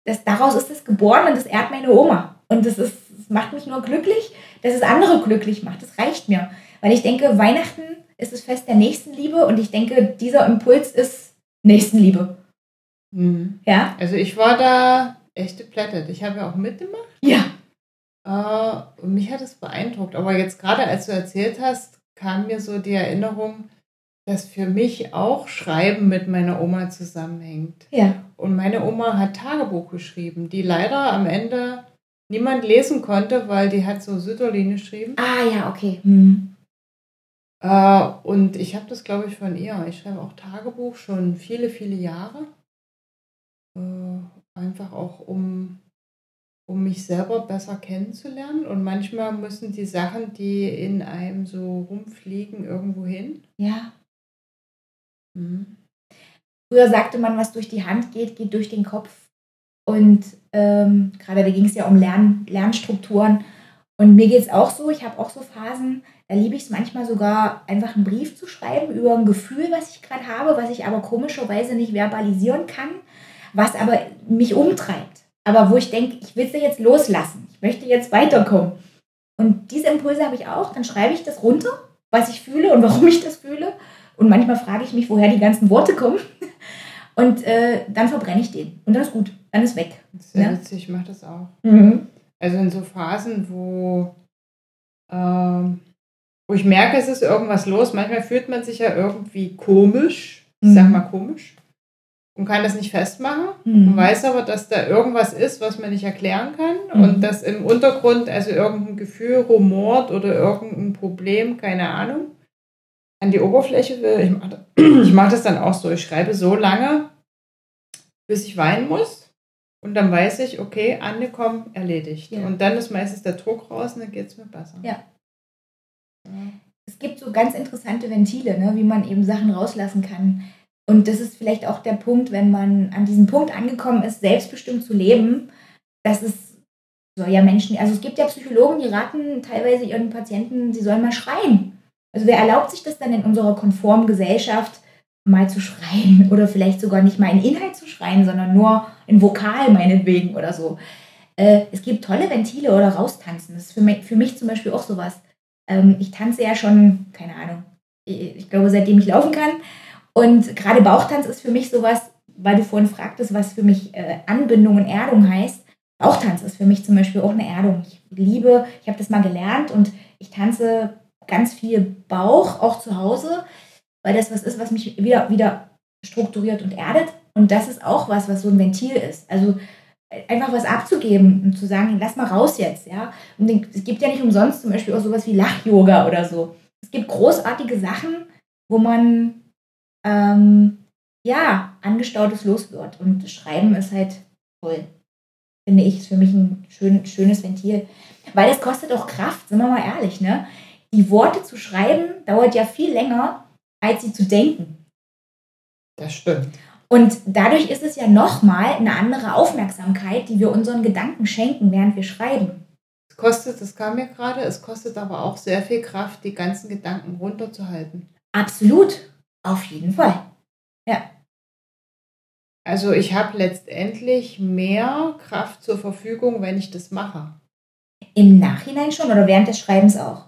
B: dass daraus ist es geboren und das ehrt meine Oma. Und das, ist, das macht mich nur glücklich, dass es andere glücklich macht. Das reicht mir. Weil ich denke, Weihnachten ist das Fest der Nächstenliebe und ich denke, dieser Impuls ist Nächstenliebe.
A: Mhm.
B: Ja?
A: Also ich war da echt geplättet. Ich habe ja auch mitgemacht.
B: Ja.
A: Äh, und mich hat es beeindruckt. Aber jetzt gerade als du erzählt hast, kam mir so die Erinnerung, dass für mich auch Schreiben mit meiner Oma zusammenhängt.
B: Ja.
A: Und meine Oma hat Tagebuch geschrieben, die leider am Ende niemand lesen konnte, weil die hat so Sütterlin geschrieben.
B: Ah ja, okay. Hm.
A: Äh, und ich habe das, glaube ich, von ihr. Ich schreibe auch Tagebuch schon viele, viele Jahre. Äh, einfach auch um um mich selber besser kennenzulernen. Und manchmal müssen die Sachen, die in einem so rumfliegen, irgendwo hin.
B: Ja. Mhm. Früher sagte man, was durch die Hand geht, geht durch den Kopf. Und ähm, gerade da ging es ja um Lern Lernstrukturen. Und mir geht es auch so, ich habe auch so Phasen, da liebe ich es manchmal sogar, einfach einen Brief zu schreiben über ein Gefühl, was ich gerade habe, was ich aber komischerweise nicht verbalisieren kann, was aber mich umtreibt. Aber wo ich denke, ich will es jetzt loslassen, ich möchte jetzt weiterkommen. Und diese Impulse habe ich auch, dann schreibe ich das runter, was ich fühle und [LAUGHS] warum ich das fühle. Und manchmal frage ich mich, woher die ganzen Worte kommen. [LAUGHS] Und äh, dann verbrenne ich den. Und dann ist gut. Dann ist weg.
A: Sehr ja? witzig, ich mache das auch. Mhm. Also in so Phasen, wo, ähm, wo ich merke, es ist irgendwas los. Manchmal fühlt man sich ja irgendwie komisch. Ich mhm. sag mal komisch. Und kann das nicht festmachen. Mhm. Man weiß aber, dass da irgendwas ist, was man nicht erklären kann. Mhm. Und dass im Untergrund also irgendein Gefühl rumort oder irgendein Problem, keine Ahnung an die Oberfläche will. Ich mache [CLEARS THROAT] ich mach das dann auch so. Ich schreibe so lange, bis ich weinen muss. Und dann weiß ich, okay, angekommen, erledigt. Ja. Und dann ist meistens der Druck raus und dann geht es mir besser.
B: Ja. ja. Es gibt so ganz interessante Ventile, ne, wie man eben Sachen rauslassen kann. Und das ist vielleicht auch der Punkt, wenn man an diesem Punkt angekommen ist, selbstbestimmt zu leben, dass es soll ja Menschen, also es gibt ja Psychologen, die raten teilweise ihren Patienten, sie sollen mal schreien. Also wer erlaubt sich das dann in unserer konformen Gesellschaft, mal zu schreien [LAUGHS] oder vielleicht sogar nicht mal in Inhalt zu schreien, sondern nur in Vokal meinetwegen oder so. Äh, es gibt tolle Ventile oder raustanzen. Das ist für mich, für mich zum Beispiel auch sowas. Ähm, ich tanze ja schon, keine Ahnung, ich glaube, seitdem ich laufen kann. Und gerade Bauchtanz ist für mich sowas, weil du vorhin fragtest, was für mich äh, Anbindung und Erdung heißt. Bauchtanz ist für mich zum Beispiel auch eine Erdung. Ich liebe, ich habe das mal gelernt und ich tanze ganz viel Bauch, auch zu Hause, weil das was ist, was mich wieder, wieder strukturiert und erdet. Und das ist auch was, was so ein Ventil ist. Also äh, einfach was abzugeben und zu sagen, lass mal raus jetzt, ja. Und es gibt ja nicht umsonst zum Beispiel auch sowas wie Lach-Yoga oder so. Es gibt großartige Sachen, wo man ähm, ja angestautes los wird. Und Schreiben ist halt toll. Finde ich, ist für mich ein schön, schönes Ventil. Weil es kostet auch Kraft, sind wir mal ehrlich, ne? die Worte zu schreiben dauert ja viel länger, als sie zu denken.
A: Das stimmt.
B: Und dadurch ist es ja nochmal eine andere Aufmerksamkeit, die wir unseren Gedanken schenken, während wir schreiben.
A: Es kostet, das kam mir gerade, es kostet aber auch sehr viel Kraft, die ganzen Gedanken runterzuhalten.
B: Absolut, auf jeden Fall. Ja.
A: Also ich habe letztendlich mehr Kraft zur Verfügung, wenn ich das mache.
B: Im Nachhinein schon oder während des Schreibens auch?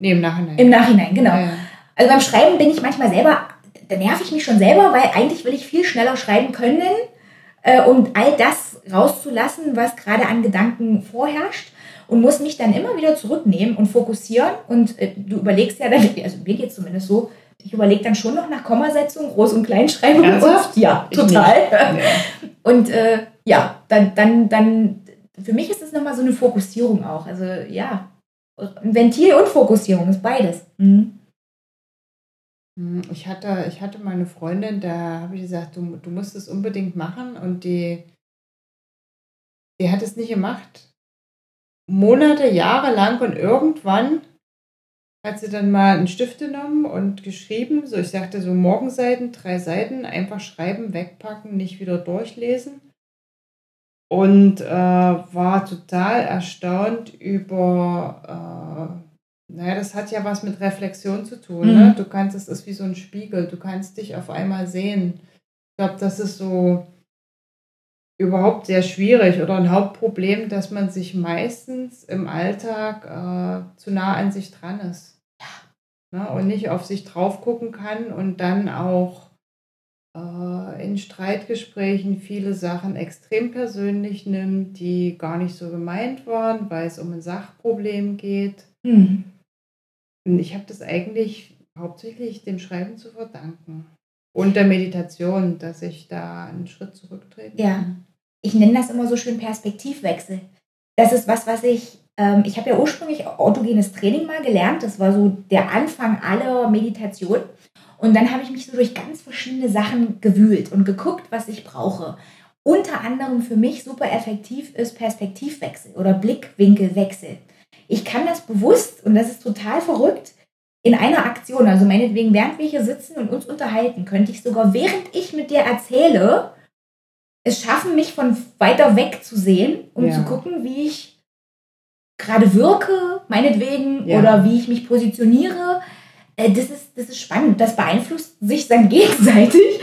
A: Nee, im Nachhinein.
B: Im Nachhinein, genau. Ja. Also beim Schreiben bin ich manchmal selber, da nerv ich mich schon selber, weil eigentlich will ich viel schneller schreiben können, äh, um all das rauszulassen, was gerade an Gedanken vorherrscht und muss mich dann immer wieder zurücknehmen und fokussieren. Und äh, du überlegst ja dann, also mir geht es zumindest so, ich überlege dann schon noch nach Kommasetzung, Groß- und Kleinschreibung.
A: Ernsthaft?
B: Und, ja, total. Nee. Und äh, ja, dann, dann, dann, für mich ist es nochmal so eine Fokussierung auch. Also ja, Ventil und Fokussierung ist beides. Mhm.
A: Hm, ich hatte, ich hatte meine Freundin, da habe ich gesagt, du, du musst es unbedingt machen und die, die hat es nicht gemacht. Monate, Jahre lang und irgendwann hat sie dann mal einen Stift genommen und geschrieben. So, ich sagte so Morgenseiten, drei Seiten, einfach schreiben, wegpacken, nicht wieder durchlesen und äh, war total erstaunt über, äh, naja, das hat ja was mit Reflexion zu tun. Ne? Mhm. Ne? Du kannst, es ist wie so ein Spiegel, du kannst dich auf einmal sehen. Ich glaube, das ist so überhaupt sehr schwierig oder ein Hauptproblem, dass man sich meistens im Alltag äh, zu nah an sich dran ist. Ne? Und nicht auf sich drauf gucken kann und dann auch äh, in Streitgesprächen viele Sachen extrem persönlich nimmt, die gar nicht so gemeint waren, weil es um ein Sachproblem geht. Mhm. Und ich habe das eigentlich hauptsächlich dem Schreiben zu verdanken. Und der Meditation, dass ich da einen Schritt zurücktrete.
B: Ja, ich nenne das immer so schön Perspektivwechsel. Das ist was, was ich, ich habe ja ursprünglich autogenes Training mal gelernt. Das war so der Anfang aller Meditation. Und dann habe ich mich so durch ganz verschiedene Sachen gewühlt und geguckt, was ich brauche. unter anderem für mich super effektiv ist Perspektivwechsel oder Blickwinkelwechsel. Ich kann das bewusst, und das ist total verrückt, in einer Aktion, also meinetwegen, während wir hier sitzen und uns unterhalten, könnte ich sogar, während ich mit dir erzähle, es schaffen, mich von weiter weg zu sehen, um ja. zu gucken, wie ich gerade wirke, meinetwegen, ja. oder wie ich mich positioniere. Äh, das, ist, das ist spannend. Das beeinflusst sich dann [LAUGHS] gegenseitig.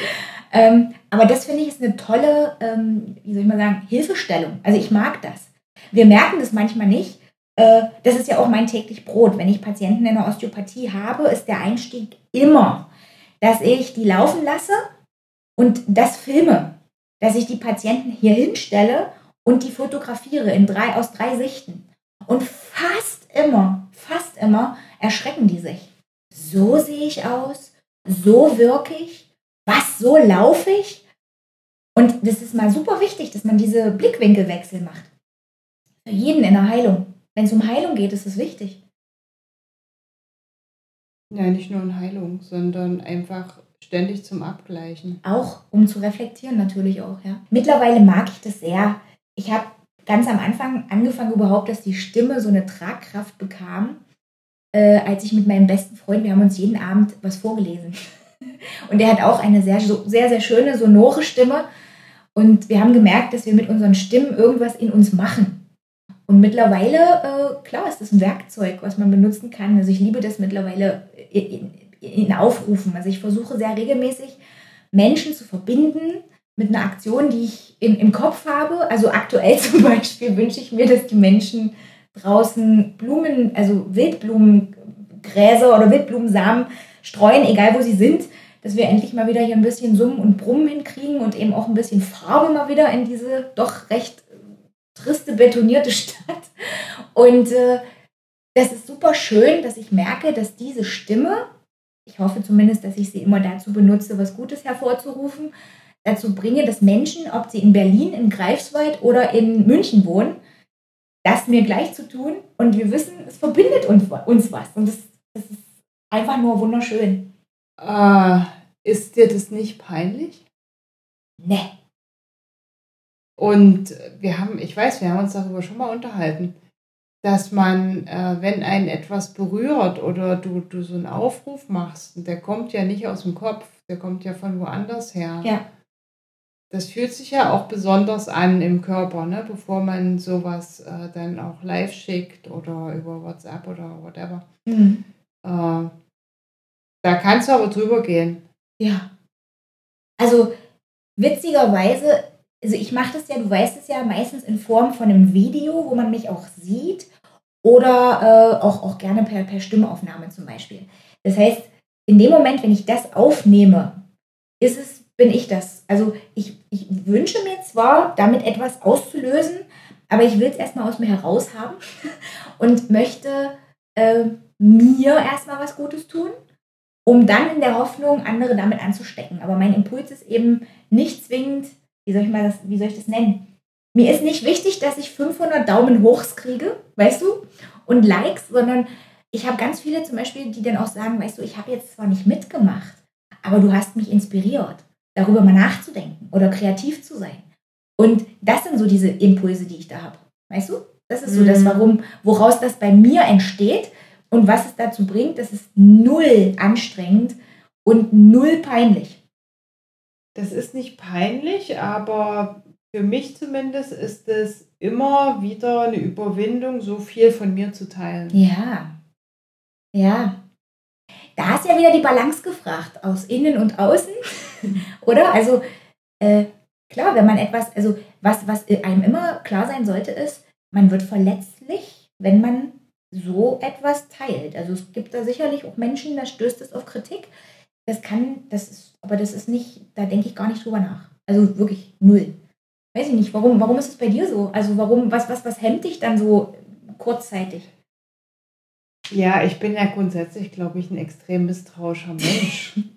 B: Ähm, aber das finde ich ist eine tolle, ähm, wie soll ich mal sagen, Hilfestellung. Also ich mag das. Wir merken das manchmal nicht. Äh, das ist ja auch mein täglich Brot. Wenn ich Patienten in der Osteopathie habe, ist der Einstieg immer, dass ich die laufen lasse und das filme. Dass ich die Patienten hier hinstelle und die fotografiere in drei, aus drei Sichten. Und fast immer, fast immer erschrecken die sich. So sehe ich aus, so wirke ich, was, so laufe ich. Und das ist mal super wichtig, dass man diese Blickwinkelwechsel macht. Für jeden in der Heilung. Wenn es um Heilung geht, ist es wichtig.
A: Ja, nicht nur in Heilung, sondern einfach ständig zum Abgleichen.
B: Auch, um zu reflektieren natürlich auch, ja. Mittlerweile mag ich das sehr. Ich habe ganz am Anfang angefangen überhaupt, dass die Stimme so eine Tragkraft bekam, äh, als ich mit meinem besten Freund, wir haben uns jeden Abend was vorgelesen. [LAUGHS] Und er hat auch eine sehr, sehr, sehr schöne, sonore Stimme. Und wir haben gemerkt, dass wir mit unseren Stimmen irgendwas in uns machen. Und mittlerweile, äh, klar, ist das ein Werkzeug, was man benutzen kann. Also ich liebe das mittlerweile in, in Aufrufen. Also ich versuche sehr regelmäßig Menschen zu verbinden mit einer Aktion, die ich in, im Kopf habe. Also aktuell [LAUGHS] zum Beispiel wünsche ich mir, dass die Menschen draußen Blumen, also Wildblumengräser oder Wildblumensamen streuen, egal wo sie sind, dass wir endlich mal wieder hier ein bisschen Summen und Brummen hinkriegen und eben auch ein bisschen Farbe mal wieder in diese doch recht triste, betonierte [LAUGHS] Stadt. Und äh, das ist super schön, dass ich merke, dass diese Stimme, ich hoffe zumindest, dass ich sie immer dazu benutze, was Gutes hervorzurufen, dazu bringe, dass Menschen, ob sie in Berlin, in Greifswald oder in München wohnen, das mir gleich zu tun und wir wissen, es verbindet uns, uns was und das, das ist einfach nur wunderschön.
A: Äh, ist dir das nicht peinlich?
B: Nee.
A: Und wir haben, ich weiß, wir haben uns darüber schon mal unterhalten, dass man, äh, wenn einen etwas berührt oder du, du so einen Aufruf machst, der kommt ja nicht aus dem Kopf, der kommt ja von woanders her.
B: Ja.
A: Das fühlt sich ja auch besonders an im Körper, ne? bevor man sowas äh, dann auch live schickt oder über WhatsApp oder whatever. Mhm. Äh, da kannst du aber drüber gehen.
B: Ja. Also witzigerweise, also ich mache das ja, du weißt es ja, meistens in Form von einem Video, wo man mich auch sieht oder äh, auch, auch gerne per, per Stimmaufnahme zum Beispiel. Das heißt, in dem Moment, wenn ich das aufnehme, ist es bin ich das. Also ich, ich wünsche mir zwar, damit etwas auszulösen, aber ich will es erstmal aus mir heraus haben [LAUGHS] und möchte äh, mir erstmal was Gutes tun, um dann in der Hoffnung, andere damit anzustecken. Aber mein Impuls ist eben nicht zwingend, wie soll ich, mal das, wie soll ich das nennen? Mir ist nicht wichtig, dass ich 500 Daumen hochs kriege, weißt du, und Likes, sondern ich habe ganz viele zum Beispiel, die dann auch sagen, weißt du, ich habe jetzt zwar nicht mitgemacht, aber du hast mich inspiriert darüber mal nachzudenken oder kreativ zu sein. Und das sind so diese Impulse, die ich da habe. Weißt du? Das ist so mhm. das, warum, woraus das bei mir entsteht und was es dazu bringt, das ist null anstrengend und null peinlich.
A: Das ist nicht peinlich, aber für mich zumindest ist es immer wieder eine Überwindung, so viel von mir zu teilen.
B: Ja. Ja. Da ist ja wieder die Balance gefragt, aus innen und außen. [LAUGHS] Oder? Also, äh, klar, wenn man etwas, also was, was einem immer klar sein sollte, ist, man wird verletzlich, wenn man so etwas teilt. Also es gibt da sicherlich auch Menschen, da stößt es auf Kritik. Das kann, das ist, aber das ist nicht, da denke ich gar nicht drüber nach. Also wirklich null. Weiß ich nicht, warum, warum ist es bei dir so? Also warum, was, was, was hemmt dich dann so kurzzeitig?
A: Ja, ich bin ja grundsätzlich, glaube ich, ein extrem misstrauischer Mensch. [LAUGHS]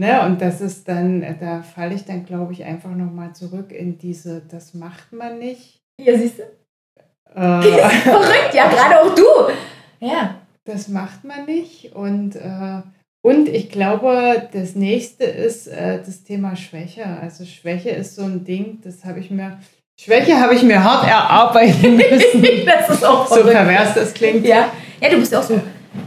A: ne? Und das ist dann, da falle ich dann, glaube ich, einfach nochmal zurück in diese, das macht man nicht.
B: Ja, siehst du? Äh, [LAUGHS] Verrückt, ja, gerade auch du. Ja.
A: Das macht man nicht. Und äh, Und ich glaube, das nächste ist äh, das Thema Schwäche. Also Schwäche ist so ein Ding, das habe ich mir, Schwäche habe ich mir hart erarbeiten [LAUGHS] müssen.
B: das ist auch
A: so pervers das klingt.
B: Ja, ja du bist auch so.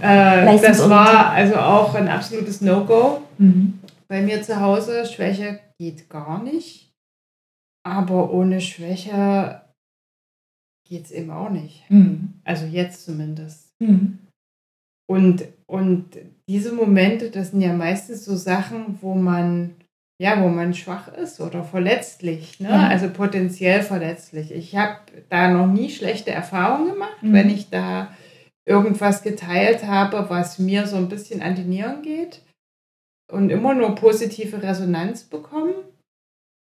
A: Äh, das war also auch ein absolutes No-Go. Mhm. Bei mir zu Hause, Schwäche geht gar nicht. Aber ohne Schwäche geht es eben auch nicht. Mhm. Also jetzt zumindest. Mhm. Und, und diese Momente, das sind ja meistens so Sachen, wo man, ja, wo man schwach ist oder verletzlich, ne? Ja. also potenziell verletzlich. Ich habe da noch nie schlechte Erfahrungen gemacht, mhm. wenn ich da irgendwas geteilt habe, was mir so ein bisschen an die Nieren geht und immer nur positive Resonanz bekommen.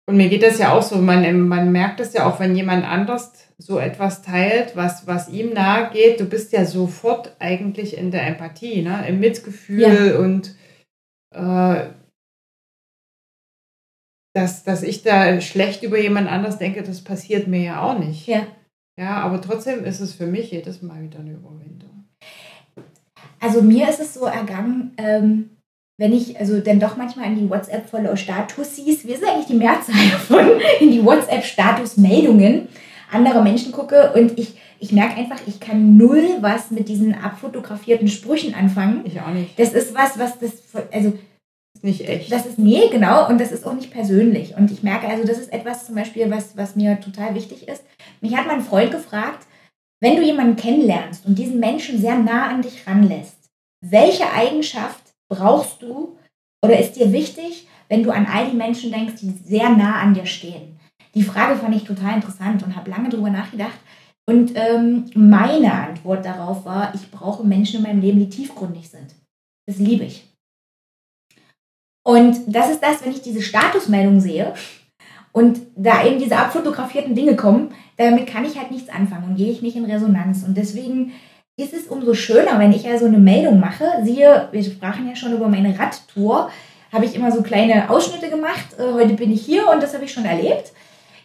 A: Und mir geht das ja auch so, man, man merkt das ja auch, wenn jemand anders so etwas teilt, was, was ihm nahe geht, du bist ja sofort eigentlich in der Empathie, ne? im Mitgefühl ja. und äh, dass, dass ich da schlecht über jemand anders denke, das passiert mir ja auch nicht.
B: Ja.
A: Ja, aber trotzdem ist es für mich jedes Mal wieder eine Überwindung.
B: Also mir ist es so ergangen, ähm, wenn ich also dann doch manchmal in die WhatsApp-Follow-Status siehst, wir sind eigentlich die Mehrzahl [LAUGHS] davon, in die WhatsApp-Status-Meldungen anderer Menschen gucke und ich, ich merke einfach, ich kann null was mit diesen abfotografierten Sprüchen anfangen.
A: Ich auch nicht.
B: Das ist was, was das, also
A: ist nicht echt.
B: Das ist, nee, genau, und das ist auch nicht persönlich. Und ich merke, also das ist etwas zum Beispiel, was, was mir total wichtig ist. Mich hat mein Freund gefragt, wenn du jemanden kennenlernst und diesen Menschen sehr nah an dich ranlässt, welche Eigenschaft brauchst du oder ist dir wichtig, wenn du an all die Menschen denkst, die sehr nah an dir stehen? Die Frage fand ich total interessant und habe lange darüber nachgedacht. Und ähm, meine Antwort darauf war, ich brauche Menschen in meinem Leben, die tiefgründig sind. Das liebe ich. Und das ist das, wenn ich diese Statusmeldung sehe und da eben diese abfotografierten Dinge kommen, damit kann ich halt nichts anfangen und gehe ich nicht in Resonanz. Und deswegen ist es umso schöner, wenn ich also eine Meldung mache. Siehe, wir sprachen ja schon über meine Radtour, habe ich immer so kleine Ausschnitte gemacht. Äh, heute bin ich hier und das habe ich schon erlebt.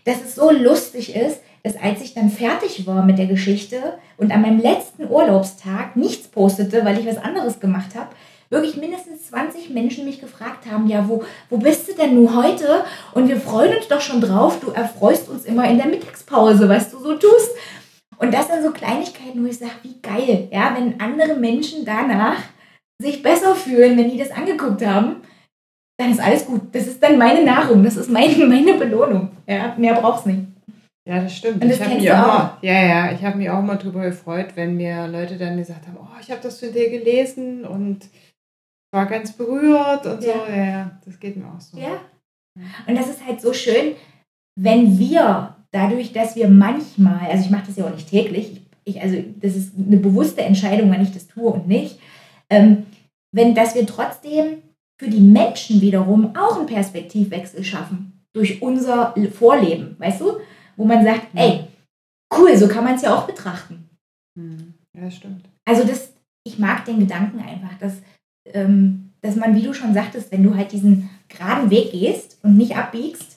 B: Dass es so lustig ist, dass als ich dann fertig war mit der Geschichte und an meinem letzten Urlaubstag nichts postete, weil ich was anderes gemacht habe, wirklich mindestens 20 Menschen mich gefragt haben, ja, wo, wo bist du denn nun heute? Und wir freuen uns doch schon drauf, du erfreust uns immer in der Mittagspause, was du so tust. Und das sind so Kleinigkeiten, wo ich sage, wie geil, ja, wenn andere Menschen danach sich besser fühlen, wenn die das angeguckt haben, dann ist alles gut. Das ist dann meine Nahrung, das ist meine, [LAUGHS] meine Belohnung. Ja, mehr braucht's nicht.
A: Ja, das stimmt. Und das ich habe mich auch, mal, ja, ja, ich habe mich auch mal darüber gefreut, wenn mir Leute dann gesagt haben, oh, ich habe das von dir gelesen und war ganz berührt und ja. so. Ja, ja, das geht mir auch so.
B: Ja. Und das ist halt so schön, wenn wir dadurch, dass wir manchmal, also ich mache das ja auch nicht täglich, ich, also das ist eine bewusste Entscheidung, wann ich das tue und nicht, ähm, wenn, dass wir trotzdem für die Menschen wiederum auch einen Perspektivwechsel schaffen durch unser Vorleben, weißt du? Wo man sagt, ey, cool, so kann man es ja auch betrachten.
A: Hm. Ja, stimmt.
B: Also das, ich mag den Gedanken einfach, dass, ähm, dass man, wie du schon sagtest, wenn du halt diesen geraden Weg gehst und nicht abbiegst,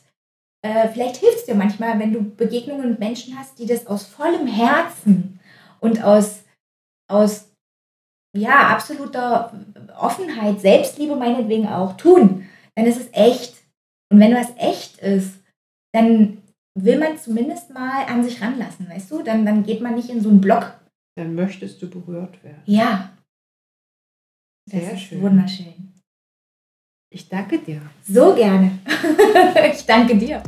B: äh, vielleicht hilft es dir manchmal, wenn du Begegnungen mit Menschen hast, die das aus vollem Herzen und aus, aus ja, absoluter Offenheit, Selbstliebe meinetwegen auch tun, dann ist es echt. Und wenn was echt ist, dann will man zumindest mal an sich ranlassen, weißt du? Dann, dann geht man nicht in so einen Block.
A: Dann möchtest du berührt werden.
B: Ja.
A: Das Sehr schön.
B: Wunderschön.
A: Ich danke dir.
B: So gerne. [LAUGHS] ich danke dir.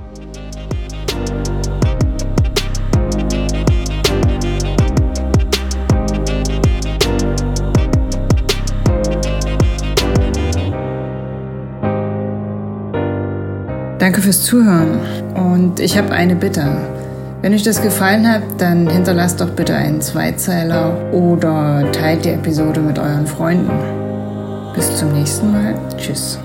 A: Danke fürs Zuhören und ich habe eine Bitte. Wenn euch das gefallen hat, dann hinterlasst doch bitte einen Zweizeiler oder teilt die Episode mit euren Freunden. Bis zum nächsten Mal. Tschüss.